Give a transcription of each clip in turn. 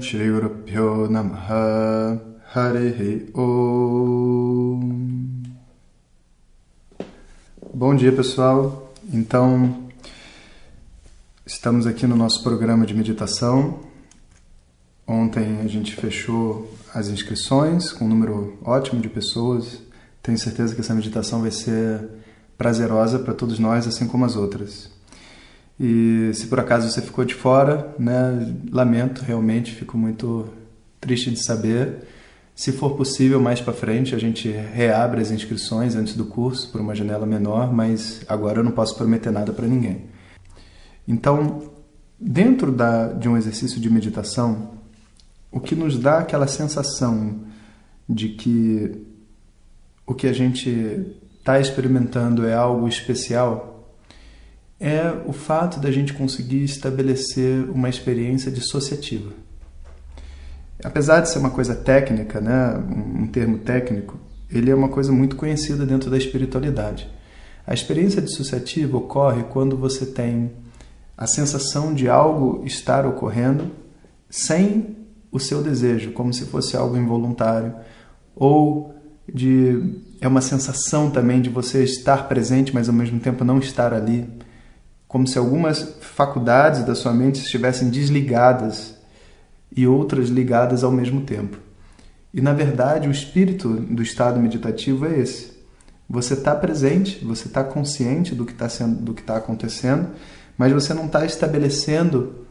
Shri Guru Pyo Namaha Harihi Om Bom dia pessoal, então estamos aqui no nosso programa de meditação. Ontem a gente fechou as inscrições com um número ótimo de pessoas. Tenho certeza que essa meditação vai ser prazerosa para todos nós, assim como as outras. E se por acaso você ficou de fora, né, lamento, realmente fico muito triste de saber. Se for possível, mais para frente a gente reabre as inscrições antes do curso por uma janela menor, mas agora eu não posso prometer nada para ninguém. Então, dentro da, de um exercício de meditação, o que nos dá aquela sensação de que o que a gente está experimentando é algo especial é o fato da gente conseguir estabelecer uma experiência dissociativa. Apesar de ser uma coisa técnica, né, um termo técnico, ele é uma coisa muito conhecida dentro da espiritualidade. A experiência dissociativa ocorre quando você tem a sensação de algo estar ocorrendo sem o seu desejo, como se fosse algo involuntário, ou de é uma sensação também de você estar presente, mas ao mesmo tempo não estar ali como se algumas faculdades da sua mente estivessem desligadas e outras ligadas ao mesmo tempo. E na verdade, o espírito do estado meditativo é esse. Você está presente, você está consciente do que está sendo, do que está acontecendo, mas você não está estabelecendo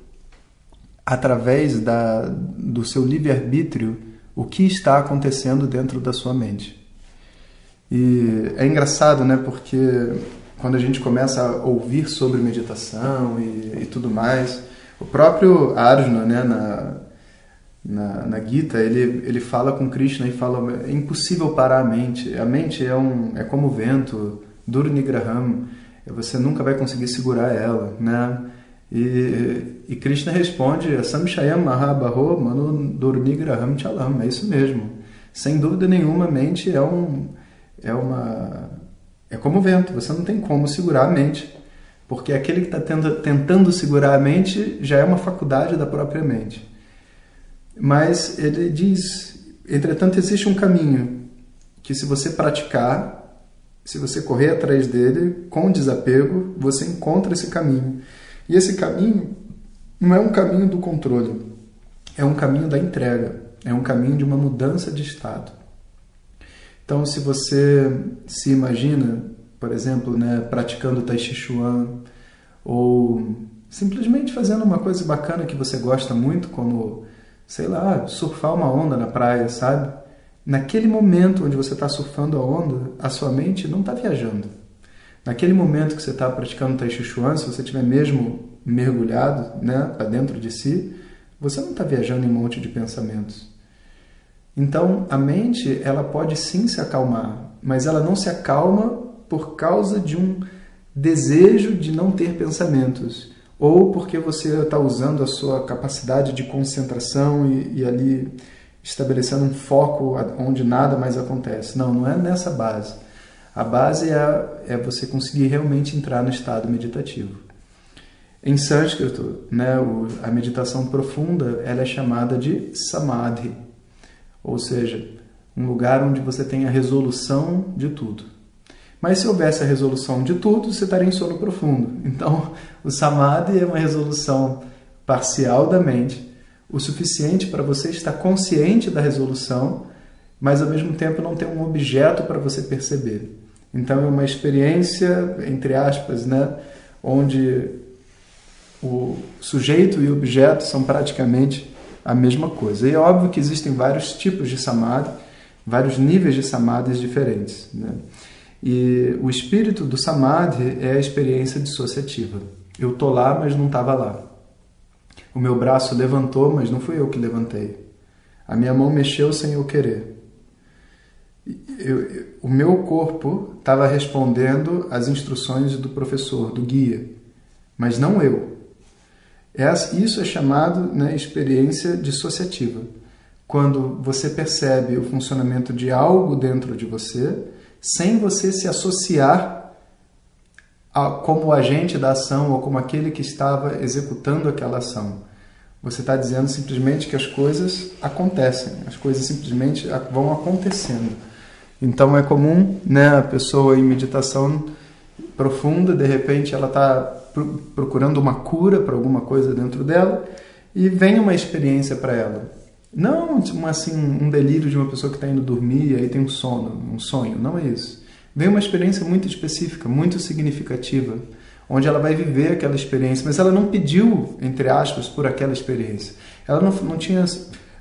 através da, do seu livre arbítrio o que está acontecendo dentro da sua mente. E é engraçado, né? Porque quando a gente começa a ouvir sobre meditação e, e tudo mais, o próprio Arjuna, né, na, na, na Gita, ele, ele fala com Krishna e fala: é impossível parar a mente. A mente é, um, é como o vento, Durnigraham, você nunca vai conseguir segurar ela, né? E, e Krishna responde: Samshayam Mahabaho Manu Durnigraham Chalam. É isso mesmo. Sem dúvida nenhuma, a mente é, um, é uma é como o vento, você não tem como segurar a mente, porque aquele que está tentando segurar a mente já é uma faculdade da própria mente. Mas ele diz: entretanto, existe um caminho que, se você praticar, se você correr atrás dele com desapego, você encontra esse caminho. E esse caminho não é um caminho do controle, é um caminho da entrega, é um caminho de uma mudança de estado. Então, se você se imagina, por exemplo, né, praticando Tai Chi Chuan ou simplesmente fazendo uma coisa bacana que você gosta muito, como, sei lá, surfar uma onda na praia, sabe? Naquele momento onde você está surfando a onda, a sua mente não está viajando. Naquele momento que você está praticando Tai Chi Chuan, se você estiver mesmo mergulhado né, para dentro de si, você não está viajando em um monte de pensamentos. Então, a mente, ela pode sim se acalmar, mas ela não se acalma por causa de um desejo de não ter pensamentos, ou porque você está usando a sua capacidade de concentração e, e ali estabelecendo um foco onde nada mais acontece. Não, não é nessa base. A base é, é você conseguir realmente entrar no estado meditativo. Em sânscrito, né, a meditação profunda ela é chamada de samadhi ou seja, um lugar onde você tem a resolução de tudo. Mas se houvesse a resolução de tudo, você estaria em sono profundo. Então, o samadhi é uma resolução parcial da mente, o suficiente para você estar consciente da resolução, mas ao mesmo tempo não ter um objeto para você perceber. Então, é uma experiência, entre aspas, né, onde o sujeito e o objeto são praticamente a mesma coisa. E é óbvio que existem vários tipos de samadhi, vários níveis de samadhis diferentes. Né? E o espírito do samadhi é a experiência dissociativa. Eu tô lá, mas não estava lá. O meu braço levantou, mas não fui eu que levantei. A minha mão mexeu sem eu querer. Eu, eu, o meu corpo estava respondendo às instruções do professor, do guia, mas não eu. Isso é chamado né, experiência dissociativa. Quando você percebe o funcionamento de algo dentro de você, sem você se associar a, como agente da ação ou como aquele que estava executando aquela ação. Você está dizendo simplesmente que as coisas acontecem, as coisas simplesmente vão acontecendo. Então é comum, né, a pessoa em meditação profunda, de repente ela está procurando uma cura para alguma coisa dentro dela e vem uma experiência para ela. Não uma, assim, um delírio de uma pessoa que está indo dormir e aí tem um sono, um sonho, não é isso. Vem uma experiência muito específica, muito significativa, onde ela vai viver aquela experiência, mas ela não pediu, entre aspas, por aquela experiência. Ela não, não tinha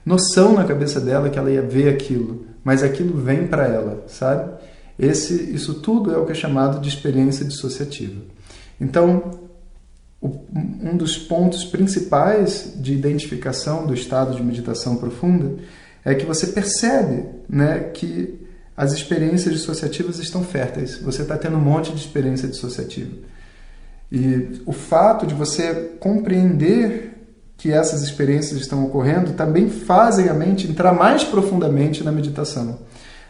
noção na cabeça dela que ela ia ver aquilo, mas aquilo vem para ela, sabe? Esse, isso tudo é o que é chamado de experiência dissociativa. Então, um dos pontos principais de identificação do estado de meditação profunda é que você percebe né, que as experiências dissociativas estão férteis. Você está tendo um monte de experiência dissociativa. E o fato de você compreender que essas experiências estão ocorrendo também fazem a mente entrar mais profundamente na meditação.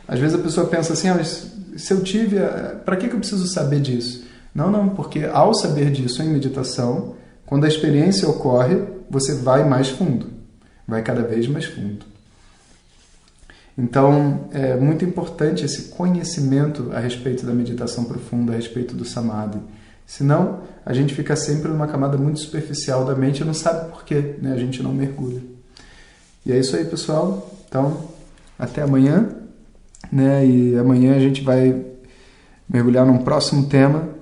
Às vezes a pessoa pensa assim: ah, se eu tive, eh, para que eu preciso saber disso? Não, não, porque ao saber disso em meditação, quando a experiência ocorre, você vai mais fundo, vai cada vez mais fundo. Então, é muito importante esse conhecimento a respeito da meditação profunda, a respeito do samadhi. Senão, a gente fica sempre numa camada muito superficial da mente e não sabe por quê, né? a gente não mergulha. E é isso aí, pessoal. Então, até amanhã. Né? E amanhã a gente vai mergulhar num próximo tema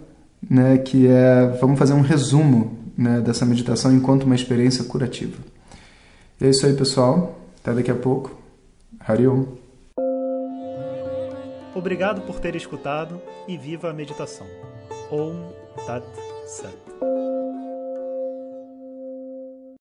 né, que é vamos fazer um resumo né, dessa meditação enquanto uma experiência curativa. E é isso aí, pessoal. Até daqui a pouco. Hariom. Obrigado por ter escutado e viva a meditação. Om Tat Sat.